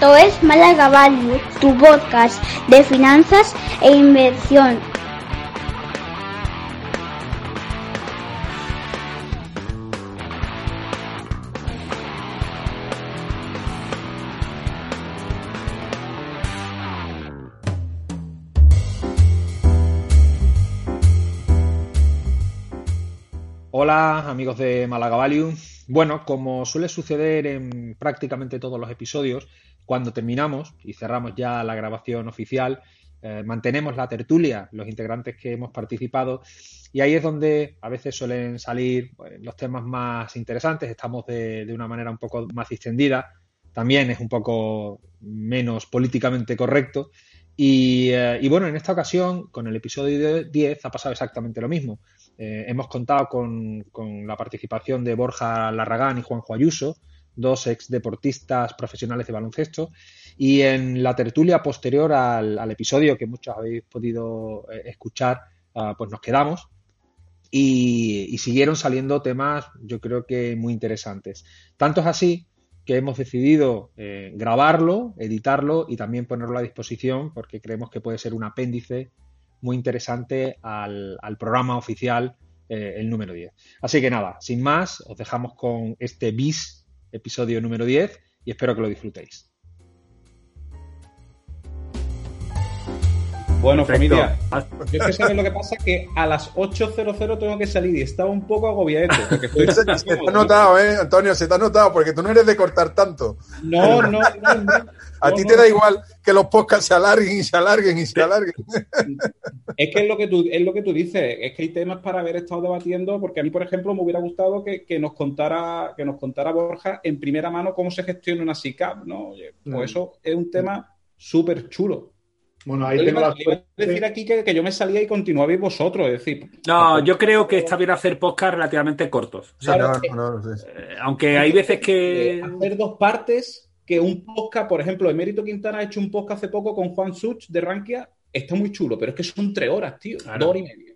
Esto es Málaga Value, tu podcast de finanzas e inversión. Hola amigos de Málaga Value. Bueno, como suele suceder en prácticamente todos los episodios, cuando terminamos y cerramos ya la grabación oficial, eh, mantenemos la tertulia, los integrantes que hemos participado, y ahí es donde a veces suelen salir pues, los temas más interesantes, estamos de, una manera un poco más distendida, también es un poco menos políticamente correcto, y, eh, bueno, en esta ocasión, con el episodio 10, ha pasado exactamente lo mismo. Eh, hemos contado con, la participación de Borja Larragán y Juanjo Ayuso, dos ex deportistas profesionales de baloncesto. Y en la tertulia posterior al, episodio que muchos habéis podido eh, escuchar, ah, pues nos quedamos. Y, siguieron saliendo temas, yo creo que muy interesantes. Tanto es así que hemos decidido eh, grabarlo, editarlo y también ponerlo a disposición porque creemos que puede ser un apéndice muy interesante al, programa oficial, eh, el número 10. Así que nada, sin más, os dejamos con este bis, episodio número 10, y espero que lo disfrutéis. Bueno, familia, yo sé que lo que pasa que a las 8.00 tengo que salir y estaba un poco agobiado. Porque se, te ha notado, ¿eh, Antonio? Se te ha notado, porque tú no eres de cortar tanto. No, no, no. a ti te da igual que los podcasts se alarguen y se alarguen y se alarguen. Es que es lo que tú, es lo que tú dices, es que hay temas para haber estado debatiendo, porque a mí, por ejemplo, me hubiera gustado que, nos contara, que nos contara Borja en primera mano cómo se gestiona una SICAP, ¿no? pues mm. eso es un tema súper chulo. Bueno, ahí tengo la decir aquí que, yo me salía y continuabais vosotros, es decir. No, yo creo que está bien hacer podcast relativamente cortos. Eh, aunque hay veces que. Hacer dos partes, que un podcast, por ejemplo, Emérito Quintana ha hecho un podcast hace poco con Juan Such de Rankia, está muy chulo, pero es que son tres horas, tío. Dos horas y media.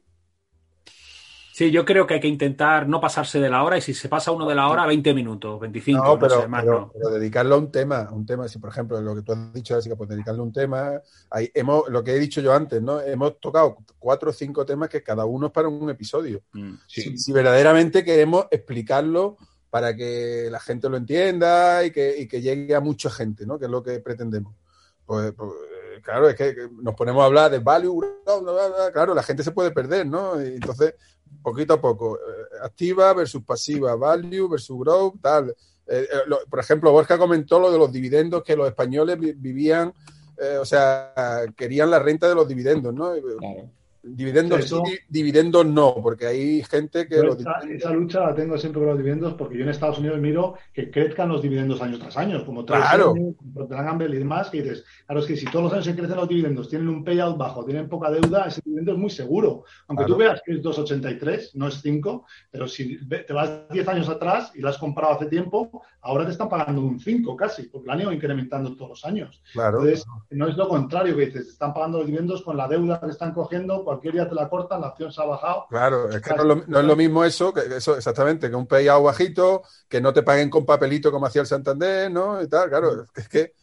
Sí, yo creo que hay que intentar no pasarse de la hora y si se pasa uno de la hora, 20 minutos, 25, no, pero, pero, dedicarlo a un tema, un tema, si por ejemplo lo que tú has dicho, así que pues dedicarle un tema, ahí hemos, lo que he dicho yo antes, ¿no? Hemos tocado cuatro o cinco temas que cada uno es para un episodio. Mm, si, verdaderamente queremos explicarlo para que la gente lo entienda y que, y que llegue a mucha gente, ¿no? Que es lo que pretendemos. Pues, pues claro, es que nos ponemos a hablar de value, claro, la gente se puede perder, ¿no? Entonces poquito a poco. Eh, activa versus pasiva, value versus growth, tal. Eh, eh, por ejemplo, Borja comentó lo de los dividendos, que los españoles vivían, o sea, querían la renta de los dividendos, ¿no? Dividendos sí, dividendos no, porque hay gente que... esa, lucha la tengo siempre con los dividendos porque yo en Estados Unidos miro que crezcan los dividendos años tras año, como claro. Gamble y demás, que dices, claro, es que si todos los años se crecen los dividendos, tienen un payout bajo, tienen poca deuda, ese es muy seguro. Aunque tú veas que es 2,83, no es 5, pero si te vas 10 años atrás y lo has comprado hace tiempo, ahora te están pagando un 5 casi, porque lo han ido incrementando todos los años. Claro. Entonces, no es lo contrario que dices, están pagando los dividendos con la deuda que están cogiendo cualquier día te la cortan, la acción se ha bajado. Claro, es que no es, lo, mismo eso, que eso exactamente, que un payout bajito, que no te paguen con papelito como hacía el Santander, ¿no? Y tal, claro, es que,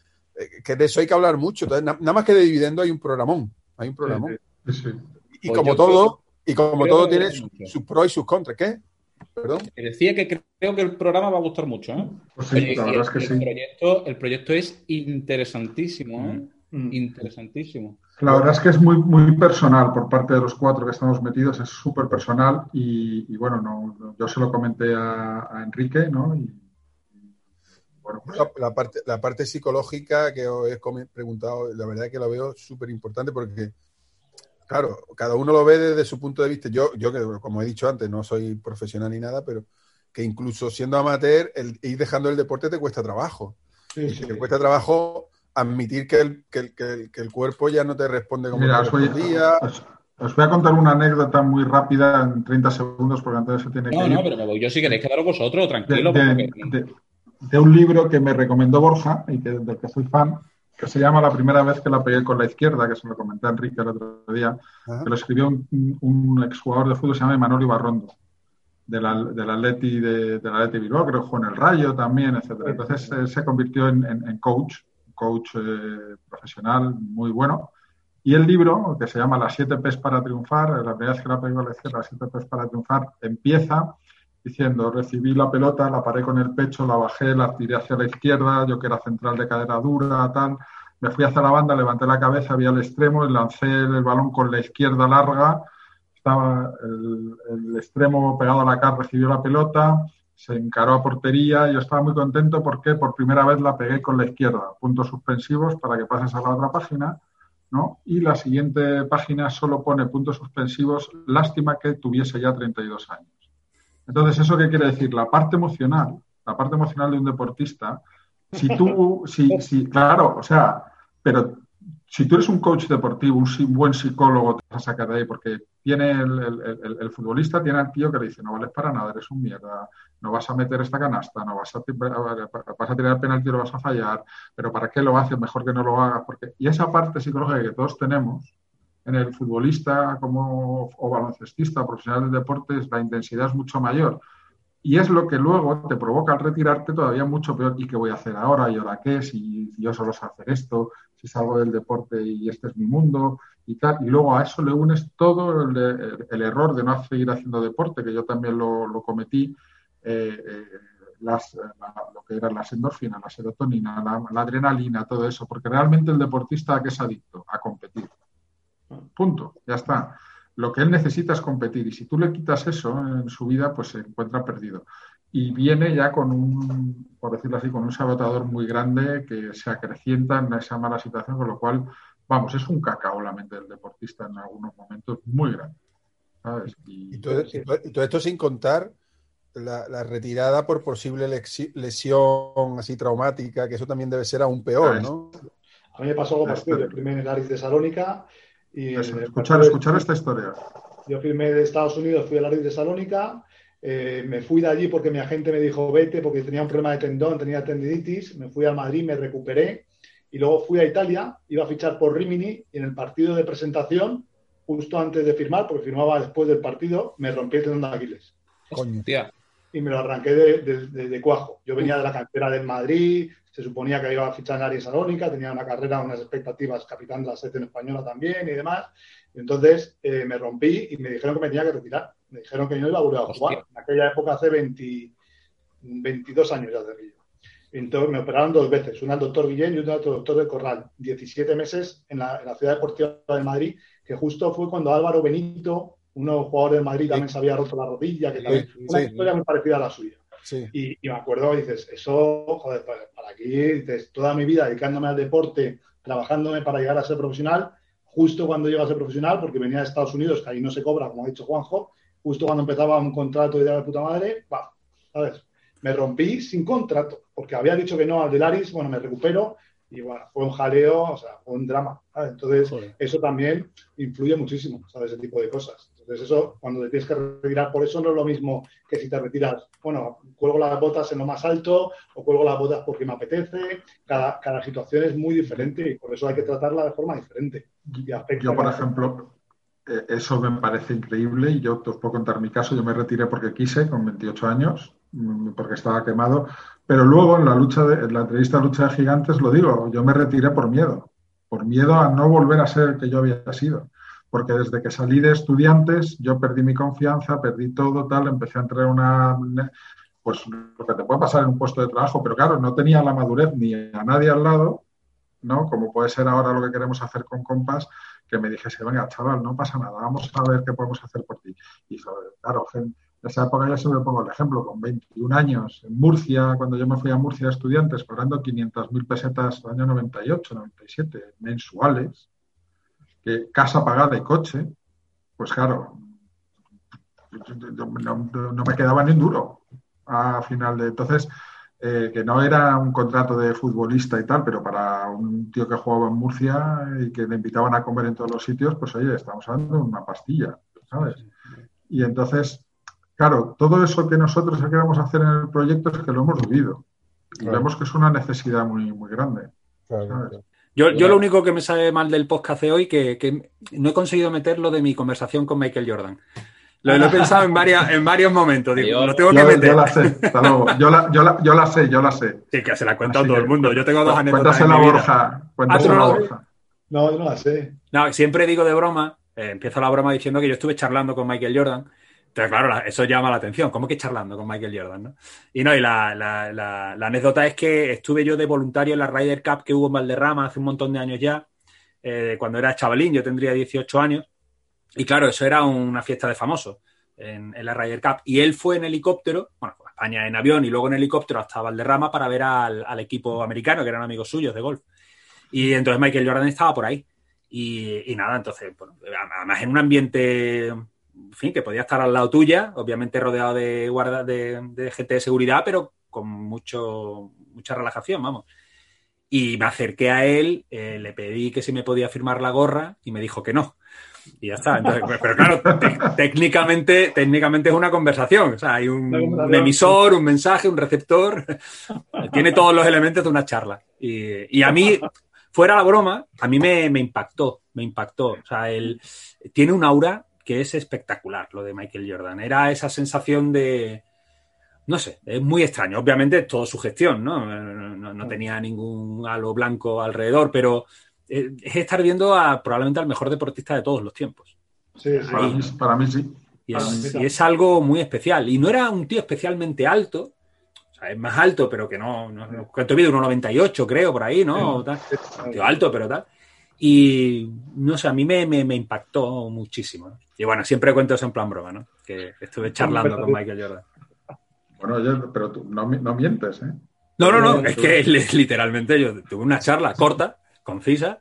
que de eso hay que hablar mucho. Entonces, nada más que de dividendo hay un programón, hay un programón. Y, pues como todo, y como todo tiene sus pros y sus contras, ¿qué? Perdón. Decía que creo que el programa va a gustar mucho. ¿eh? Pues sí, la verdad es que el sí. Proyecto, el proyecto es interesantísimo, ¿eh? mm. Interesantísimo. La verdad es que es muy, muy personal por parte de los cuatro que estamos metidos, es súper personal y, bueno, no, yo se lo comenté a, Enrique, ¿no? Y, bueno, pues la, parte, la parte psicológica que os he preguntado, la verdad es que lo veo súper importante porque, claro, cada uno lo ve desde su punto de vista. Yo, yo que como he dicho antes, no soy profesional ni nada, pero que incluso siendo amateur, el ir dejando el deporte te cuesta trabajo. Sí, Te cuesta trabajo admitir que el, que, que, que el, cuerpo ya no te responde como Mira, os voy, os, os voy, a contar una anécdota muy rápida en 30 segundos porque antes se tiene que. No, no, pero me voy. Yo sí queréis quedaros vosotros, tranquilo. De, de, de, un libro que me recomendó Borja y que, del que soy fan, que se llama La primera vez que la pegué con la izquierda, que se lo comenté a Enrique el otro día, que lo escribió un, un exjugador de fútbol, se llama Manolo Ibarrondo del, del Atleti de, del Atleti Bilbao, creo que jugó en el Rayo también, etcétera. Entonces se convirtió en, en, en coach coach eh, profesional muy bueno. Y el libro, que se llama Las siete P's para triunfar, la primera vez que la pego lección, Las siete P's para triunfar, empieza diciendo, recibí la pelota, la paré con el pecho, la bajé, la tiré hacia la izquierda, yo que era central de cadera dura, tal, me fui hacia la banda, levanté la cabeza, vi al extremo, lancé el balón con la izquierda larga, estaba el, extremo pegado a la cara, recibió la pelota, se encaró a portería, yo estaba muy contento porque por primera vez la pegué con la izquierda, puntos suspensivos para que pases a la otra página, ¿no? Y la siguiente página solo pone puntos suspensivos, lástima que tuviese ya 32 años. Entonces, ¿eso qué quiere decir? La parte emocional, la parte emocional de un deportista, si tú, si, si, claro, o sea, pero si tú eres un coach deportivo, un buen psicólogo, te vas a sacar de ahí, porque tiene el, futbolista, tiene al tío que le dice, no vales para nada, eres un mierda, no vas a meter esta canasta, no vas a, vas a tirar el penalti y lo vas a fallar, pero ¿para qué lo haces? Mejor que no lo hagas. Porque... Y esa parte psicológica que todos tenemos, en el futbolista como, o baloncestista, profesional de deportes, la intensidad es mucho mayor. Y es lo que luego te provoca al retirarte todavía mucho peor. ¿Y qué voy a hacer ahora? ¿Y ahora qué? Si yo solo sé hacer esto, si salgo del deporte y este es mi mundo y tal. Y luego a eso le unes todo el, error de no seguir haciendo deporte, que yo también lo, cometí. Eh, eh, las, lo que eran las endorfinas, la serotonina, la, adrenalina, todo eso, porque realmente el deportista a qué es adicto, a. Punto, ya está lo que él necesita es competir y si tú le quitas eso en su vida, pues se encuentra perdido. Y viene ya con un, por decirlo así, con un sabotador muy grande que se acrecienta en esa mala situación, con lo cual, vamos, es un cacao la mente del deportista en algunos momentos muy grande. Y, todo, esto sin contar la, retirada por posible lesión así traumática, que eso también debe ser aún peor, ¿no? A mí me pasó algo parecido. Yo primero en Aris de Salónica y escuchar, escuchar esta historia. Yo firmé de Estados Unidos, fui a la de Salónica, eh, me fui de allí porque mi agente me dijo vete porque tenía un problema de tendón, tenía tendinitis, me fui a Madrid, me recuperé y luego fui a Italia, iba a fichar por Rimini y en el partido de presentación, justo antes de firmar, porque firmaba después del partido, me rompí el tendón de Aquiles. Coño, tía. Y me lo arranqué de, cuajo. Yo venía de la cantera del Madrid, se suponía que iba a fichar en Aries Salónica, tenía una carrera, unas expectativas, capitán de la selección española también y demás. entonces eh, me rompí y me dijeron que me tenía que retirar. Me dijeron que no iba a volver a jugar. En aquella época, hace 22 años ya de río. Entonces me operaron dos veces, una al doctor Guillén y otra al doctor de Corral. 17 meses en la, Ciudad Deportiva de Madrid, que justo fue cuando Álvaro Benito, uno jugador de Madrid, también se había roto la rodilla, que también, una historia muy parecida a la suya. Y, me acuerdo, dices, eso, joder, para, aquí, dices, toda mi vida dedicándome al deporte, trabajándome para llegar a ser profesional, justo cuando llego a ser profesional, porque venía de Estados Unidos, que ahí no se cobra, como ha dicho Juanjo, justo cuando empezaba un contrato de la puta madre, va, ¿sabes? Me rompí sin contrato, porque había dicho que no al del Aris, bueno, me recupero, y bueno, fue un jaleo, o sea, fue un drama. Entonces, eso también influye muchísimo, ¿sabes? Ese tipo de cosas. Entonces eso, cuando te tienes que retirar por eso, no es lo mismo que si te retiras, bueno, cuelgo las botas en lo más alto o cuelgo las botas porque me apetece. Cada, cada situación es muy diferente y por eso hay que tratarla de forma diferente. yo, por ejemplo, eh, eso me parece increíble y yo te os puedo contar mi caso. Yo me retiré porque quise, con 28 años, mm, porque estaba quemado. Pero luego en la lucha de, en la entrevista de lucha de gigantes lo digo, yo me retiré por miedo, por miedo a no volver a ser el que yo había sido porque desde que salí de estudiantes yo perdí mi confianza, perdí todo, tal, empecé a entrar en una, pues lo que te puede pasar en un puesto de trabajo, pero claro, no tenía la madurez ni a nadie al lado, ¿no? Como puede ser ahora lo que queremos hacer con Compas, que me dijese, venga, chaval, no pasa nada, vamos a ver qué podemos hacer por ti. Y claro, en esa época ya me pongo el ejemplo, con 21 años, en Murcia, cuando yo me fui a Murcia de estudiantes, cobrando 500.000 pesetas el año 98, 97, mensuales, que casa pagada y coche, pues claro, no, me quedaba ni un duro a final de. Entonces, eh, que no era un contrato de futbolista y tal, pero para un tío que jugaba en Murcia y que le invitaban a comer en todos los sitios, pues oye, estamos hablando de una pastilla, ¿sabes? Y entonces, claro, todo eso que nosotros queremos hacer en el proyecto es que lo hemos vivido. Y vemos que es una necesidad muy, muy grande. ¿sabes? Yo, yo lo único que me sale mal del podcast de hoy que, que no he conseguido meter lo de mi conversación con Michael Jordan. Lo, he pensado en, varias, en varios momentos. Digo, lo tengo que yo, meter. Yo la sé, hasta luego. Yo la, yo, la, yo la sé, yo la sé. Sí, que se la ha contado todo el mundo. Yo tengo dos anécdotas. Cuéntasela, Borja. Cuéntasela, no, Borja. No, yo no la sé. No, siempre digo de broma, eh, empiezo la broma diciendo que yo estuve charlando con Michael Jordan. Entonces, claro, eso llama la atención. ¿Cómo que charlando con Michael Jordan? ¿no? Y no, y la, anécdota es que estuve yo de voluntario en la Ryder Cup que hubo en Valderrama hace un montón de años ya, eh, cuando era chavalín, yo tendría 18 años. Y claro, eso era una fiesta de famosos en, la Ryder Cup. Y él fue en helicóptero, bueno, a España en avión y luego en helicóptero hasta Valderrama para ver al, al, equipo americano, que eran amigos suyos de golf. Y entonces Michael Jordan estaba por ahí. Y, y nada, entonces, bueno, además en un ambiente, en fin, que podía estar al lado tuya, obviamente rodeado de, guarda, de, de gente de seguridad, pero con mucho, mucha relajación, vamos. Y me acerqué a él, eh, le pedí que si me podía firmar la gorra y me dijo que no. Y ya está. Entonces, pero claro, técnicamente, técnicamente es una conversación. O sea, hay un, un, emisor, un mensaje, un receptor. Tiene todos los elementos de una charla. Y, y a mí, fuera la broma, a mí me, me, impactó, me impactó. O sea, él tiene un aura que es espectacular, lo de Michael Jordan. Era esa sensación de, no sé, es muy extraño. Obviamente es todo su gestión, ¿no? No, no tenía ningún halo blanco alrededor, pero es estar viendo a probablemente al mejor deportista de todos los tiempos. Sí, sí. Para, mí, para, mí, sí. Y es, y es, algo muy especial. Y no era un tío especialmente alto. O sea, es más alto, pero que no. no ¿Cuánto mide? 1,98, creo, por ahí, ¿no? Tal. Tío alto, pero tal. Y no sé, a mí me, me, me impactó muchísimo. ¿no? Y bueno, siempre cuento eso en plan broma, ¿no? Que estuve charlando con Michael Jordan. Bueno, oye, pero tú no, no mientes, ¿eh? No, no, no, es que literalmente yo tuve una charla corta, concisa,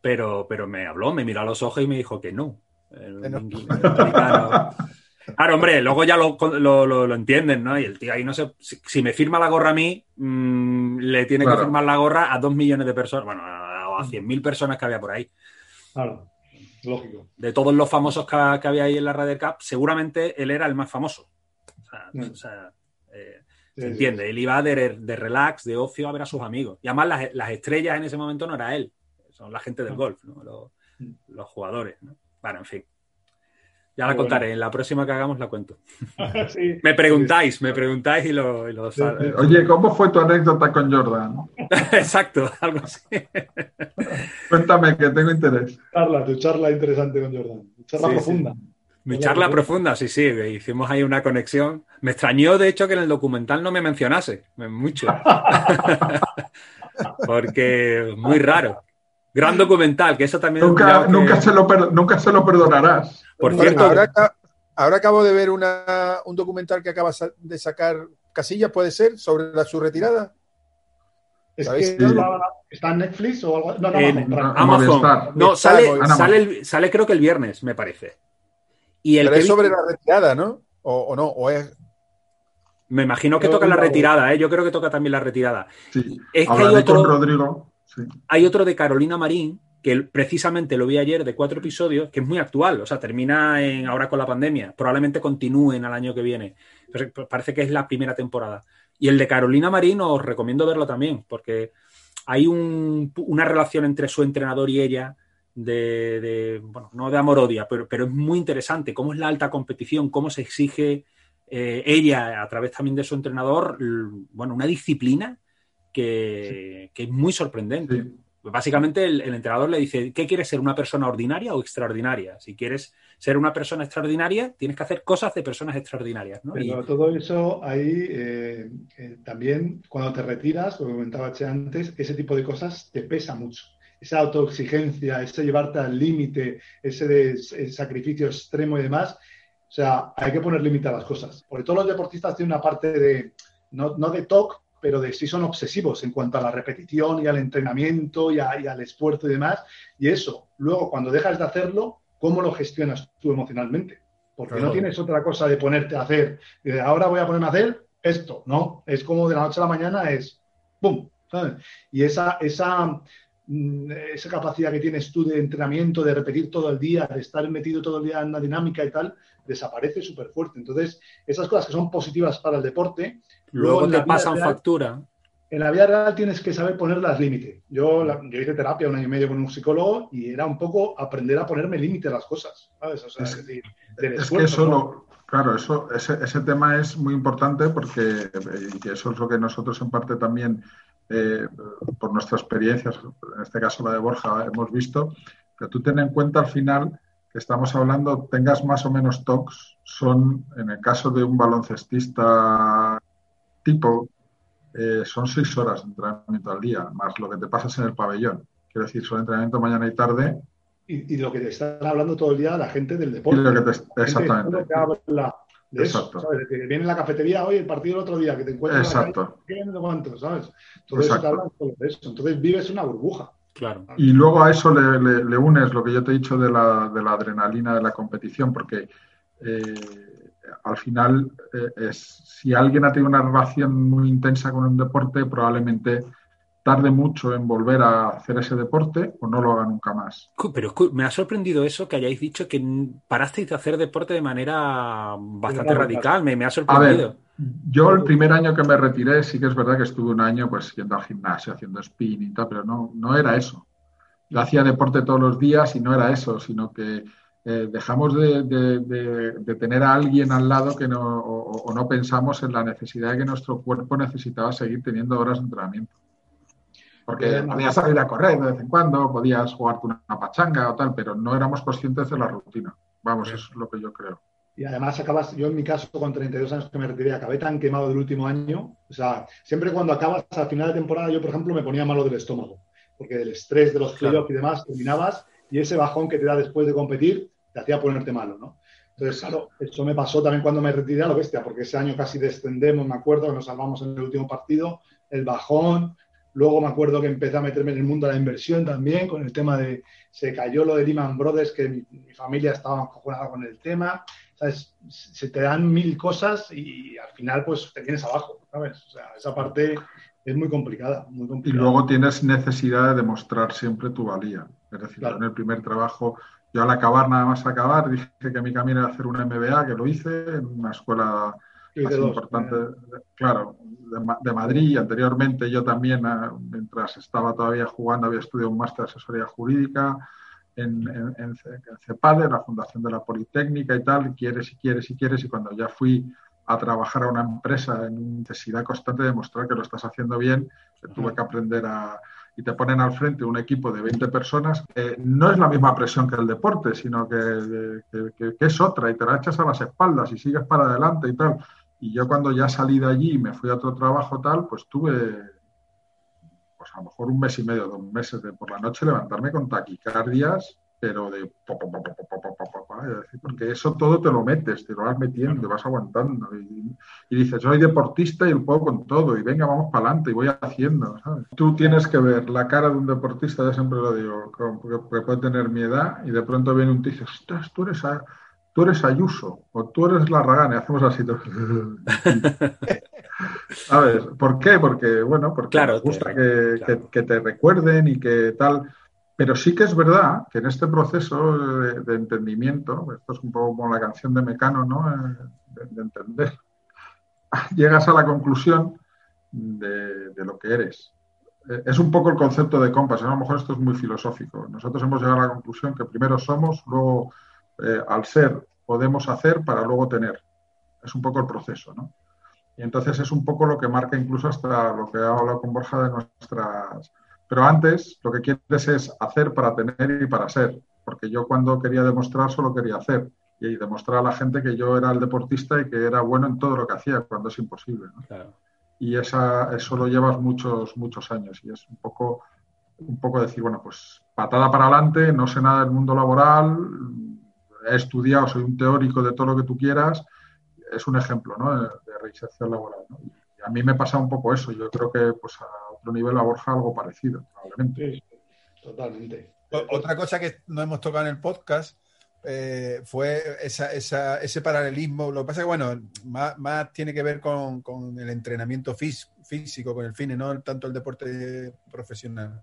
pero, pero me habló, me miró a los ojos y me dijo que no. El, el, Claro, hombre, luego ya lo, lo, lo, lo, entienden, ¿no? Y el tío ahí no sé, si, si me firma la gorra a mí, mmm, le tiene claro. que firmar la gorra a dos millones de personas, bueno, a cien mil personas que había por ahí. Claro, lógico. De todos los famosos que, que había ahí en la Ryder Cup, seguramente él era el más famoso. O sea, mm. o sea eh, sí, ¿se entiende? Sí. Él iba de, de, relax, de ocio a ver a sus amigos. Y además las, las, estrellas en ese momento no era él, son la gente del golf, ¿no? los, los jugadores. ¿no? Bueno, en fin. Ya la contaré, bueno. en la próxima que hagamos la cuento. sí, me preguntáis, sí. me preguntáis y lo... Y lo sí, Oye, ¿cómo fue tu anécdota con Jordan? Exacto, algo así. Cuéntame, que tengo interés. Charla, tu charla interesante con Jordan. Charla profunda. Mi charla profunda, sí, sí, hicimos ahí una conexión. Me extrañó, de hecho, que en el documental no me mencionase, mucho. Porque muy raro. Gran documental, que eso también... Nunca, nunca, se, lo nunca se lo perdonarás. Por cierto, ahora, ahora, acabo de ver una, un documental que acaba de sacar Casillas, ¿puede ser? Sobre la, su retirada. Es que sí. está en Netflix o algo. No, no, en Amazon. Amazon. No, sale, sale, el, sale, creo que el viernes, me parece. Y el Pero que es sobre vi... la retirada, ¿no? O, o, no, o es. Me imagino que toca la retirada, ¿eh? Yo creo que toca también la retirada. Sí. Es que hay otro, Rodrigo. Hay otro de Carolina Marín, que precisamente lo vi ayer de cuatro episodios, que es muy actual, o sea, termina en, ahora con la pandemia, probablemente continúen al año que viene, pero parece que es la primera temporada. Y el de Carolina Marín os recomiendo verlo también, porque hay un, una relación entre su entrenador y ella, de, de, bueno, no de amor-odia, pero, pero es muy interesante, cómo es la alta competición, cómo se exige eh, ella, a través también de su entrenador, bueno, una disciplina que, que es muy sorprendente. Sí. Básicamente el, el, entrenador le dice, ¿qué quieres ser? ¿Una persona ordinaria o extraordinaria? Si quieres ser una persona extraordinaria, tienes que hacer cosas de personas extraordinarias. ¿no? Pero y... todo eso ahí eh, eh, también, cuando te retiras, lo que comentaba Che antes, ese tipo de cosas te pesa mucho. Esa autoexigencia, ese llevarte al límite, ese, de, ese sacrificio extremo y demás. O sea, hay que poner límite a las cosas. Porque todos los deportistas tienen una parte de, no, no de TOC, pero de sí son obsesivos en cuanto a la repetición y al entrenamiento y, a, y, al esfuerzo y demás. Y eso, luego cuando dejas de hacerlo, ¿cómo lo gestionas tú emocionalmente? Porque claro. no tienes otra cosa de ponerte a hacer. De ahora voy a ponerme a hacer esto, ¿no? Es como de la noche a la mañana es ¡pum! ¿sabes? Y esa, esa, mm, esa capacidad que tienes tú de entrenamiento, de repetir todo el día, de estar metido todo el día en una dinámica y tal, desaparece súper fuerte. Entonces, esas cosas que son positivas para el deporte, luego, luego te pasan real, factura. en la vida real tienes que saber poner las límites. Yo, yo hice terapia un año y medio con un psicólogo y era un poco aprender a ponerme límite a las cosas, ¿sabes? O sea, es, decir, es que eso claro, eso, ese, ese, tema es muy importante porque y eso es lo que nosotros en parte también, eh, por nuestras experiencias, en este caso la de Borja, hemos visto, que tú ten en cuenta al final que estamos hablando, tengas más o menos TOCs, son, en el caso de un baloncestista tipo, eh, son seis horas de entrenamiento al día, más lo que te pasas en el pabellón. Quiero decir, son entrenamiento mañana y tarde. Y, lo que te están hablando todo el día la gente del deporte. exactamente. de Exacto. ¿sabes? Que viene en la cafetería hoy, el partido el otro día, que te encuentras Exacto. en la calle, ¿sabes? Todo eso te hablan de eso. Entonces vives una burbuja. Claro. Y luego a eso le, unes lo que yo te he dicho de la, de la adrenalina de la competición, porque eh, al final, eh, es, si alguien ha tenido una relación muy intensa con un deporte, probablemente tarde mucho en volver a hacer ese deporte o no lo haga nunca más. Pero me ha sorprendido eso que hayáis dicho que parasteis de hacer deporte de manera bastante radical. Me, ha sorprendido. yo el primer año que me retiré, sí que es verdad que estuve un año pues yendo al gimnasio, haciendo spin y tal, pero no, no era eso. Yo hacía deporte todos los días y no era eso, sino que eh, dejamos de, tener a alguien al lado que no, o, no pensamos en la necesidad de que nuestro cuerpo necesitaba seguir teniendo horas de entrenamiento. Porque podías salir a correr de vez en cuando, podías jugarte una, pachanga o tal, pero no éramos conscientes de la rutina. Vamos, eso es lo que yo creo. Y además acabas, yo en mi caso con 32 años que me retiré, acabé tan quemado del último año. O sea, siempre cuando acabas a final de temporada, yo por ejemplo me ponía malo del estómago, porque del estrés de los playoffs y demás, terminabas y ese bajón que te da después de competir te hacía ponerte malo, ¿no? Entonces, claro, eso me pasó también cuando me retiré a lo bestia, porque ese año casi descendemos, me acuerdo, que nos salvamos en el último partido, el bajón, luego me acuerdo que empecé a meterme en el mundo de la inversión también, con el tema de, se cayó lo de Lehman Brothers, que mi, familia estaba encojonada con el tema, ¿sabes? Se te dan mil cosas y al final pues te tienes abajo, ¿sabes? O sea, esa parte es muy complicada, muy complicada. Y luego tienes necesidad de demostrar siempre tu valía. Es decir, en el primer trabajo yo al acabar, nada más acabar, dije que mi camino era hacer un MBA, que lo hice en una escuela más importante, claro, de, Madrid. Anteriormente yo también, ah, mientras estaba todavía jugando, había estudiado un máster de asesoría jurídica en, en, CEPADE, la Fundación de la Politécnica y tal, quieres y quieres y quieres, y cuando ya fui a trabajar a una empresa en necesidad constante de demostrar que lo estás haciendo bien, tuve que aprender a y te ponen al frente un equipo de 20 personas, no es la misma presión que el deporte, sino que, es otra y te la echas a las espaldas y sigues para adelante y tal. Y yo cuando ya salí de allí y me fui a otro trabajo tal, pues tuve, pues a lo mejor un mes y medio, dos meses de por la noche levantarme con taquicardias pero de porque eso todo te lo metes, te lo vas metiendo, te vas aguantando y, dices, soy deportista y lo puedo con todo y venga, vamos para adelante y voy haciendo, Tú tienes que ver la cara de un deportista, yo siempre lo digo, que puede tener mi edad y de pronto viene un tío y dice, tú eres, tú eres Ayuso o tú eres Larragán y hacemos así. ¿Sabes? ¿Por qué? Porque, bueno, porque claro, me gusta que, que te recuerden y que tal pero sí que es verdad que en este proceso de, entendimiento, esto es un poco como la canción de Mecano, ¿no? Eh, de, entender, llegas a la conclusión de, lo que eres. Eh, es un poco el concepto de compas, a lo mejor esto es muy filosófico. Nosotros hemos llegado a la conclusión que primero somos, luego eh, al ser podemos hacer para luego tener. Es un poco el proceso, ¿no? Y entonces es un poco lo que marca incluso hasta lo que ha hablado con Borja de nuestras pero antes lo que quieres es hacer para tener y para ser, porque yo cuando quería demostrar solo quería hacer y demostrar a la gente que yo era el deportista y que era bueno en todo lo que hacía cuando es imposible. Y esa, eso lo llevas muchos, muchos años y es un poco, un poco decir, bueno, pues patada para adelante, no sé nada del mundo laboral, he estudiado, soy un teórico de todo lo que tú quieras, es un ejemplo ¿no? de, reinserción laboral. Y a mí me pasa un poco eso, yo creo que pues otro nivel a Borja algo parecido, probablemente. totalmente. Otra cosa que no hemos tocado en el podcast eh, fue ese paralelismo. Lo que pasa es que, bueno, más, tiene que ver con, el entrenamiento físico, con el fin, no tanto el deporte profesional.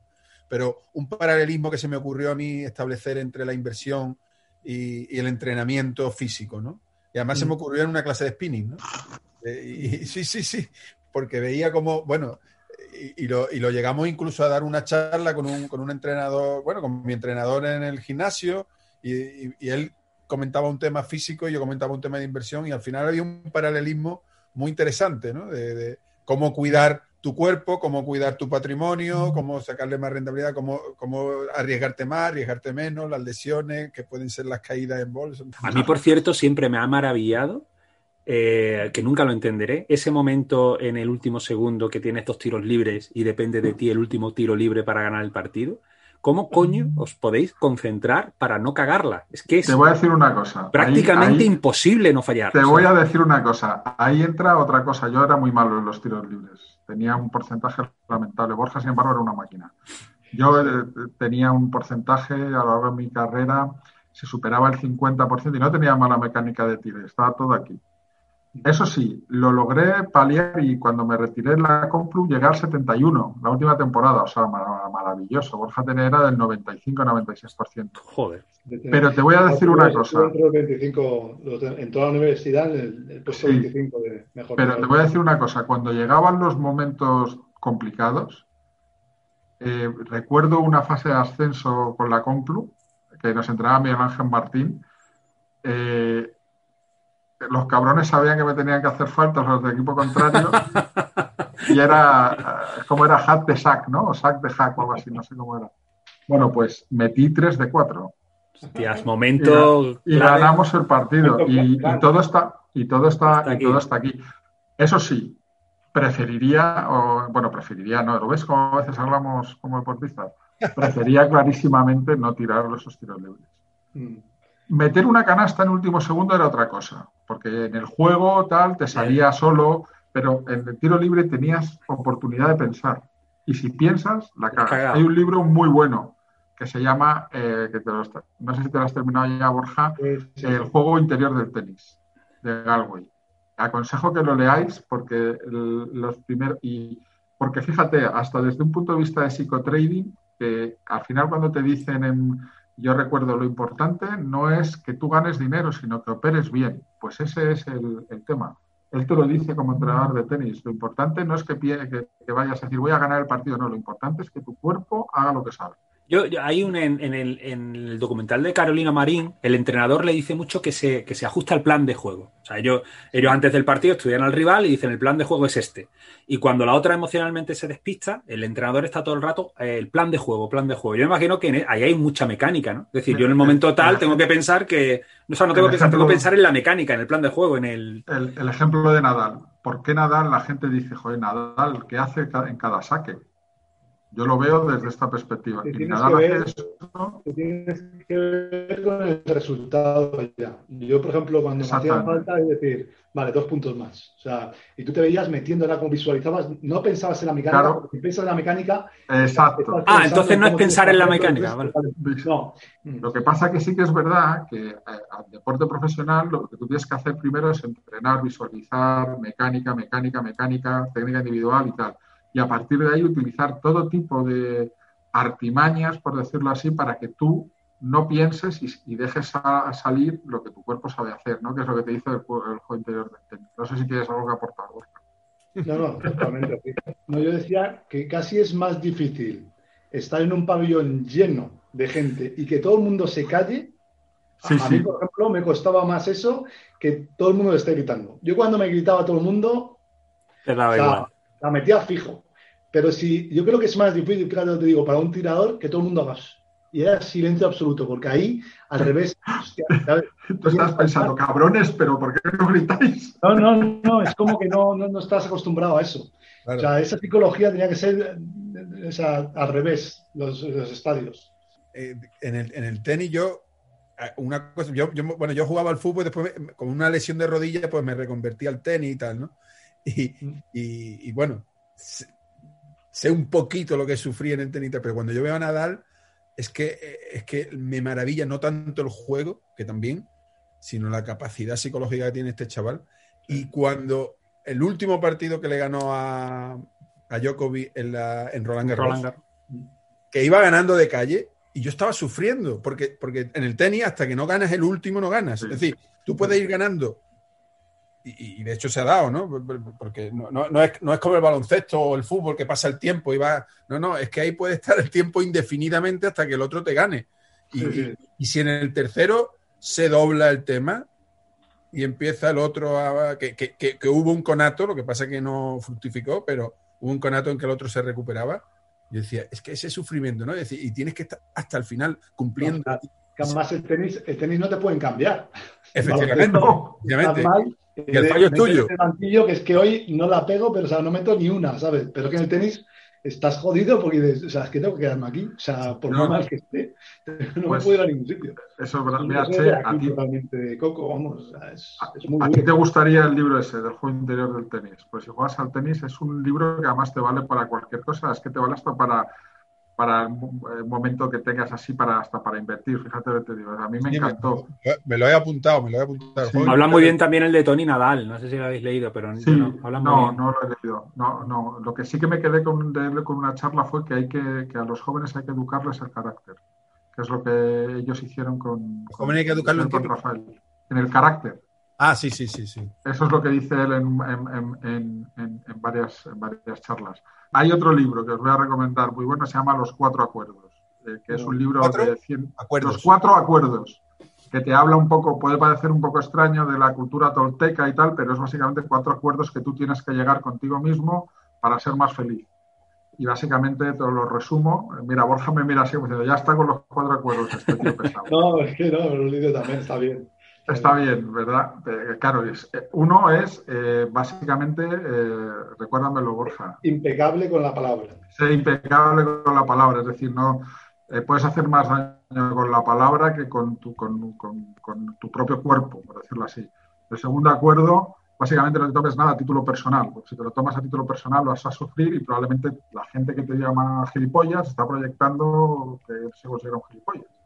Pero un paralelismo que se me ocurrió a mí establecer entre la inversión y, el entrenamiento físico, ¿no? Y además se me mm. ocurrió en una clase de spinning, ¿no? Eh, y, sí, sí, sí, porque veía como, bueno, y, lo, llegamos incluso a dar una charla con un, con un entrenador, bueno, con mi entrenador en el gimnasio, y, él comentaba un tema físico y yo comentaba un tema de inversión, y al final había un paralelismo muy interesante, ¿no? De, cómo cuidar tu cuerpo, cómo cuidar tu patrimonio, cómo sacarle más rentabilidad, cómo, cómo arriesgarte más, arriesgarte menos, las lesiones, que pueden ser las caídas en bolsa. A mí, por cierto, siempre me ha maravillado eh, que nunca lo entenderé. Ese momento en el último segundo que tienes dos tiros libres y depende de ti el último tiro libre para ganar el partido. ¿Cómo coño os podéis concentrar para no cagarla? Es que es te voy a decir una cosa. Prácticamente imposible no fallar. Te voy a decir una cosa. Ahí entra otra cosa. Yo era muy malo en los tiros libres. Tenía un porcentaje lamentable. Borja, sin embargo, era una máquina. Yo eh, tenía un porcentaje a lo largo de mi carrera, se superaba el 50% y no tenía mala mecánica de tiro. Estaba todo aquí. Eso sí, lo logré paliar y cuando me retiré en la Complu llegué al 71, la última temporada, o sea, maravilloso. Borja Tener era del 95-96%. Joder. Pero te voy a decir una cosa. en toda la universidad, el, puesto 25 de mejor. Pero te voy a decir una cosa, cuando llegaban los momentos complicados, eh, recuerdo una fase de ascenso con la Complu, que nos entregaba Miguel Ángel Martín. Eh, los cabrones sabían que me tenían que hacer faltas los del equipo contrario y era eh, como era hack de sack, ¿no? O sack de hack o algo así, no sé cómo era. Bueno, pues metí 3 de 4. Hostias, momento. Y, ganamos el partido. Y, todo está, y todo está, y todo está aquí. Eso sí, preferiría, o, bueno, preferiría, ¿no? ¿Lo ves como a veces hablamos como deportistas? Preferiría clarísimamente no tirar esos tiros libres. Meter una canasta en último segundo era otra cosa, porque en el juego tal te salía solo, pero en el tiro libre tenías oportunidad de pensar. Y si piensas, la cagas. Hay un libro muy bueno que se llama, eh, que no sé si te lo has terminado ya, Borja, El juego interior del tenis, de Galway. Aconsejo que lo leáis porque los primeros, y porque fíjate, hasta desde un punto de vista de psicotrading, que al final cuando te dicen en yo recuerdo lo importante no es que tú ganes dinero, sino que operes bien. Pues ese es el, tema. Él te lo dice como entrenador de tenis. Lo importante no es que, que, vayas a decir voy a ganar el partido, no. Lo importante es que tu cuerpo haga lo que sabe. Yo, hay un en, el, en, el, documental de Carolina Marín, el entrenador le dice mucho que se, que se ajusta al plan de juego. O sea, ellos, ellos antes del partido estudian al rival y dicen el plan de juego es este. Y cuando la otra emocionalmente se despista, el entrenador está todo el rato, eh, el plan de juego, plan de juego. Yo imagino que e, ahí hay mucha mecánica, ¿no? Es decir, yo en el momento tal tengo que pensar que, o sea, no tengo que pensar, tengo que pensar en la mecánica, en el plan de juego, en el... El, el ejemplo de Nadal. ¿Por qué Nadal la gente dice, joder, Nadal, ¿qué hace en cada saque? Yo lo veo desde esta perspectiva. Y nada más que tienes que ver con el resultado ya. Yo, por ejemplo, cuando me hacía falta, es decir, vale, dos puntos más. O sea, y tú te veías metiéndola como visualizabas, no pensabas en la mecánica, claro. porque piensas en la mecánica. Exacto. Ah, entonces no es pensar en la mecánica. Vale. No. Lo que pasa que sí que es verdad que eh, al deporte profesional lo que tú tienes que hacer primero es entrenar, visualizar, mecánica, mecánica, mecánica, técnica individual y tal y a partir de ahí utilizar todo tipo de artimañas, por decirlo así, para que tú no pienses y, dejes a, salir lo que tu cuerpo sabe hacer, ¿no? Que es lo que te dice el, juego interior del tenis. No sé si tienes algo que aportar, No, no, totalmente. No, yo decía que casi es más difícil estar en un pabellón lleno de gente y que todo el mundo se calle. a, mí, por ejemplo, me costaba más eso que todo el mundo le esté gritando. Yo cuando me gritaba todo el mundo, te daba igual. la metía fijo. Pero si yo creo que es más difícil, claro, te digo, para un tirador que todo el mundo haga. Y era silencio absoluto, porque ahí, al revés. Hostia, Tú estás pensando, cabrones, pero ¿por qué no gritáis? No, no, no, es como que no, no, estás acostumbrado a eso. O sea, esa psicología tenía que ser o sea, al revés, los, los estadios. Eh, en, el, en el tenis, yo eh, una cosa, yo, yo, bueno, yo jugaba al fútbol y después con una lesión de rodilla, pues me reconvertí al tenis y tal, ¿no? Y, mm. y, y bueno, sé un poquito lo que sufrí en el tenis, pero cuando yo veo a Nadal, es que, es que me maravilla no tanto el juego, que también, sino la capacidad psicológica que tiene este chaval. Y cuando el último partido que le ganó a, a Djokovic en, la, en Roland Garros, que iba ganando de calle, y yo estaba sufriendo, porque, porque en el tenis hasta que no ganas el último no ganas. Es decir, tú puedes ir ganando y, de hecho se ha dado, ¿no? Porque no, es, no, es, como el baloncesto o el fútbol que pasa el tiempo y va. No, no, es que ahí puede estar el tiempo indefinidamente hasta que el otro te gane. Y, si en el tercero se dobla el tema y empieza el otro a. Que, que, que, hubo un conato, lo que pasa es que no fructificó, pero hubo un conato en que el otro se recuperaba. Y decía, es que ese sufrimiento, ¿no? y tienes que estar hasta el final cumpliendo. Además, el tenis, el tenis no te pueden cambiar. Efectivamente. Y el fallo es tuyo. Mantillo, que es que hoy no la pego, pero o sea, no meto ni una, ¿sabes? Pero que en el tenis estás jodido porque dices, o sea, es que tengo que quedarme aquí. O sea, por no, mal que esté, no me puedo ir a ningún sitio. Eso es verdad. Mira, che, a ti, totalmente coco, vamos. es, es muy ¿A ti te gustaría el libro ese del juego interior del tenis? Pues si juegas al tenis es un libro que además te vale para cualquier cosa. Es que te vale hasta para para el momento que tengas así para hasta para invertir. Fíjate lo que te digo. A mí me encantó. Me, lo he apuntado, me lo he apuntado. habla muy bien también el de Tony Nadal. No sé si lo habéis leído, pero no, no, no lo he leído. No, no. Lo que sí que me quedé con, de con una charla fue que hay que, que a los jóvenes hay que educarles el carácter, que es lo que ellos hicieron con, con, hay que educarlo con Rafael. En el carácter. Ah, sí, sí, sí, sí. Eso es lo que dice él en, en, en, en varias, varias charlas. Hay otro libro que os voy a recomendar muy bueno, se llama Los Cuatro Acuerdos, eh, que es un libro de 100... Acuerdos. Los Cuatro Acuerdos, que te habla un poco, puede parecer un poco extraño de la cultura tolteca y tal, pero es básicamente cuatro acuerdos que tú tienes que llegar contigo mismo para ser más feliz. Y básicamente te lo resumo. Mira, Borja me mira así, diciendo, ya está con los cuatro acuerdos este tío pesado. no, es que no, lo libro también está bien. Está bien, ¿verdad? Eh, claro, es, eh, uno es eh, básicamente, eh, recuérdamelo, Borja. Impecable con la palabra. Ser impecable con la palabra, es decir, no puedes hacer más daño con la palabra que con tu, con, tu propio cuerpo, por decirlo así. El segundo acuerdo, básicamente no te tomes nada a título personal, porque si te lo tomas a título personal vas a sufrir y probablemente la gente que te llama gilipollas está proyectando que se considera un gilipollas.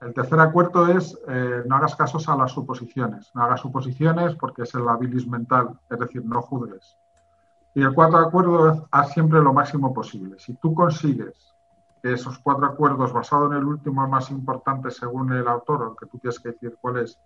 El tercer acuerdo es eh, no hagas casos a las suposiciones. No hagas suposiciones porque es el habilis mental, es decir, no juzgues. Y el cuarto acuerdo es haz siempre lo máximo posible. Si tú consigues que esos cuatro acuerdos, basado en el último más importante según el autor, aunque tú tienes que decir cuál es,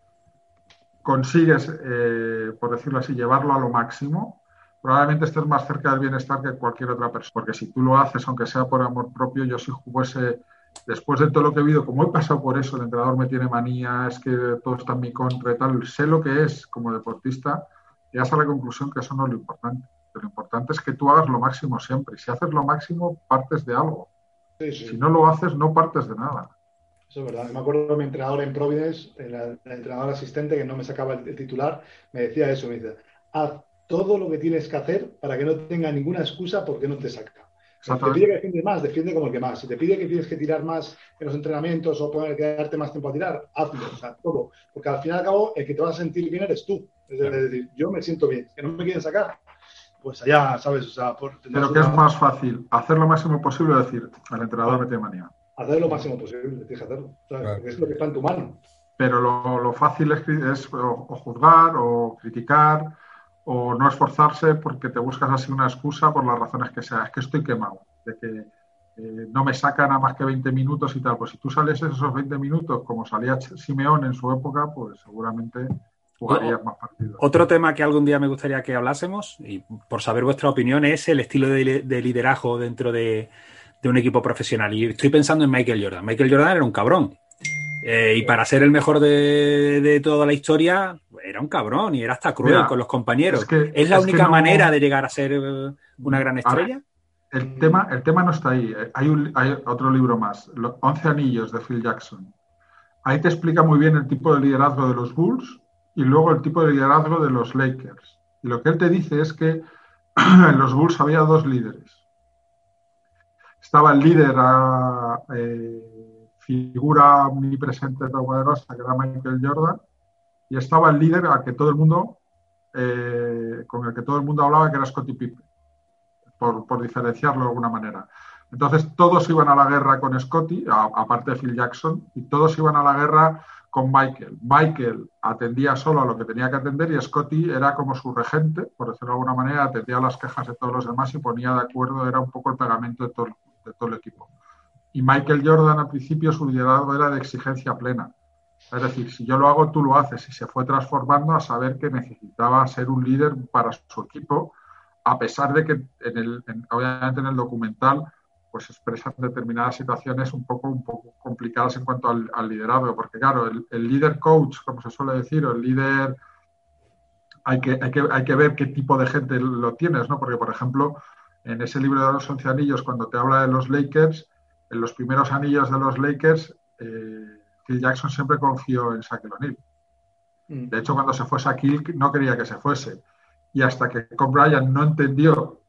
consigues, eh, por decirlo así, llevarlo a lo máximo, probablemente estés más cerca del bienestar que cualquier otra persona. Porque si tú lo haces, aunque sea por amor propio, yo si fuese después de todo lo que he vivido, como he pasado por eso, el entrenador me tiene manía, es que todo está en mi contra y tal, sé lo que es como deportista, llegas a la conclusión que eso no es lo importante. Lo importante es que tú hagas lo máximo siempre. Y si haces lo máximo, partes de algo. Si no lo haces, no partes de nada. Eso es verdad. Me acuerdo de mi entrenador en Providence, el, entrenador asistente que no me sacaba el, titular, me decía eso, me dice, haz todo lo que tienes que hacer para que no tenga ninguna excusa porque no te saca. Si te pide que defiendes más, defiende como el que más. Si te pide que tienes que tirar más en los entrenamientos o poder quedarte más tiempo a tirar, hazlo. O sea, todo. Porque al fin y al cabo, el que te va a sentir bien eres tú. Es decir, yo me siento bien. Que no me quieren sacar, pues allá, ¿sabes? O sea, Pero que es más fácil hacer lo máximo posible, decir, al entrenador me tiene manía. Hacer lo máximo posible, tienes que hacerlo. Es lo que está en tu mano. Pero lo, fácil es, es o juzgar o criticar o no esforzarse porque te buscas así una excusa por las razones que sea. Es que estoy quemado, de que eh, no me sacan a más que 20 minutos y tal. Pues si tú sales esos 20 minutos como salía Simeón en su época, pues seguramente jugarías más partidos. Otro tema que algún día me gustaría que hablásemos, y por saber vuestra opinión, es el estilo de, liderazgo dentro de, de un equipo profesional. Y estoy pensando en Michael Jordan. Michael Jordan era un cabrón. Eh, y para ser el mejor de, toda la historia, era un cabrón y era hasta cruel con los compañeros. Es, la única manera de llegar a ser eh, una gran estrella? el, tema, el tema no está ahí. Hay, un, hay otro libro más, Los 11 Anillos de Phil Jackson. Ahí te explica muy bien el tipo de liderazgo de los Bulls y luego el tipo de liderazgo de los Lakers. Y lo que él te dice es que en los Bulls había dos líderes. Estaba el líder a, eh, figura omnipresente poderosa que era Michael Jordan, y estaba el líder a que todo el mundo, eh, con el que todo el mundo hablaba, que era Scottie Pippen, por, diferenciarlo de alguna manera. Entonces todos iban a la guerra con Scottie, aparte de Phil Jackson, y todos iban a la guerra con Michael. Michael atendía solo a lo que tenía que atender y Scottie era como su regente, por decirlo de alguna manera, atendía las quejas de todos los demás y ponía de acuerdo, era un poco el pegamento de todo, de todo el equipo. Y Michael Jordan al principio su liderazgo era de exigencia plena. Es decir, si yo lo hago, tú lo haces. Y se fue transformando a saber que necesitaba ser un líder para su equipo, a pesar de que, en el, obviamente, en el documental pues expresan determinadas situaciones un poco, un poco complicadas en cuanto al, liderazgo, porque claro, el, líder coach, como se suele decir, o el líder, hay que, hay, que, hay que ver qué tipo de gente lo tienes, ¿no? Porque, por ejemplo, en ese libro de los once anillos, cuando te habla de los Lakers, en los primeros anillos de los Lakers, eh, Phil Jackson siempre confió en Shaquille O'Neal. Mm. De hecho, cuando se fue Shaquille, no quería que se fuese. Y hasta que Kobe Bryant no entendió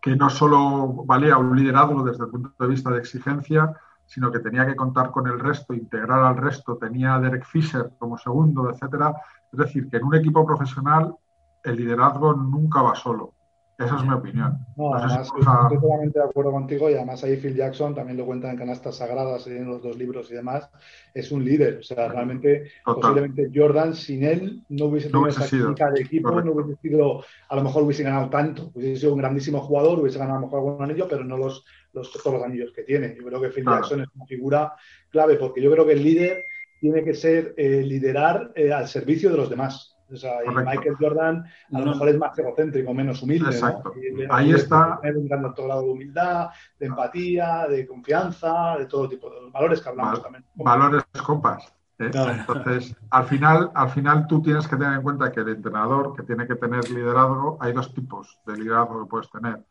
que no solo valía un liderazgo desde el punto de vista de exigencia, sino que tenía que contar con el resto, integrar al resto, tenía a Derek Fisher como segundo, etcétera. Es decir, que en un equipo profesional el liderazgo nunca va solo. Esa es mi opinión. No, además, estoy totalmente de acuerdo contigo y además ahí Phil Jackson también lo cuenta en Canastas Sagradas y en los dos libros y demás, es un líder. O sea, realmente, posiblemente Jordan sin él no hubiese tenido esa química de equipo, no hubiese sido, a lo mejor hubiese ganado tanto, hubiese sido un grandísimo jugador, hubiese ganado a lo mejor algún anillo, pero no los, los, todos los anillos que tiene. Yo creo que Phil Jackson es una figura clave porque yo creo que el líder tiene que ser eh, liderar eh, al servicio de los demás. O sea, Michael Jordan a lo mejor es más egocéntrico, menos humilde. Exacto. Ahí está. un gran grado de humildad, de empatía, de confianza, de todo tipo de valores que hablamos también. Valores compas. ¿eh? Entonces, al final, al final tú tienes que tener en cuenta que el entrenador que tiene que tener liderazgo, hay dos tipos de liderazgo que puedes tener.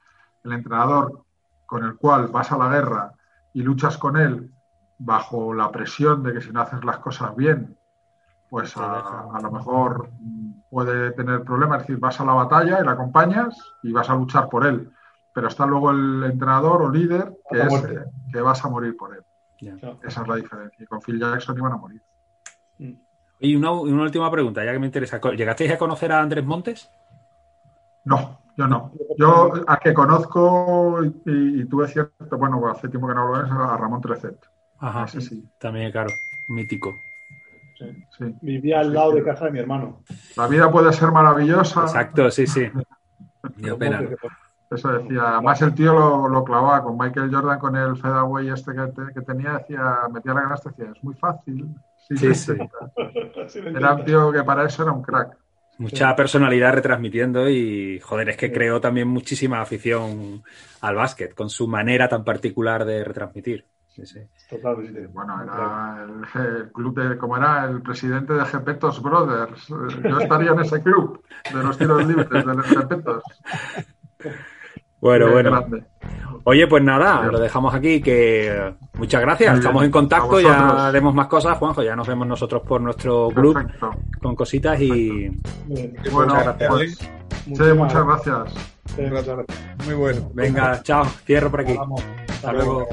El entrenador con el cual vas a la guerra y luchas con él bajo la presión de que si no haces las cosas bien, pues a, lo mejor puede tener problemas. Es decir, vas a la batalla y la acompañas y vas a luchar por él. Pero está luego el entrenador o líder que, es, que vas a morir por él. Esa es la diferencia. Y con Phil Jackson iban a morir. Mm. Y una, última pregunta, ya que me interesa. ¿Llegasteis a conocer a Andrés Montes? No, yo no. Yo a que conozco y, tuve cierto, bueno, hace tiempo que no hablo de eso, a Ramón Trecet. Ajá, sí. También, claro, mítico. Vivía al lado de casa de mi hermano. La vida puede ser maravillosa. Exacto, sí, sí. pena. Eso decía. Además, el tío lo, clavaba con Michael Jordan, con el fadeaway este que, tenía, decía, metía la canasta, decía, es muy fácil. Sí, sí. Era un tío que para eso era un crack. Mucha personalidad retransmitiendo y, joder, es que creó también muchísima afición al básquet, con su manera tan particular de retransmitir. Sí, sí. Totalmente. Bueno, era el, club de, como era el presidente de Gepetos Brothers. Yo estaría en ese club de los tiros libres de los Gepetos. Bueno, bueno. Oye, pues nada, lo dejamos aquí. Que muchas gracias. Estamos en contacto. Ya haremos más cosas, Juanjo. Ya nos vemos nosotros por nuestro club con cositas y. Bueno, muchas gracias. Pues, sí, muchas gracias. Muy bueno. Venga, chao. Cierro por aquí. Hasta, luego.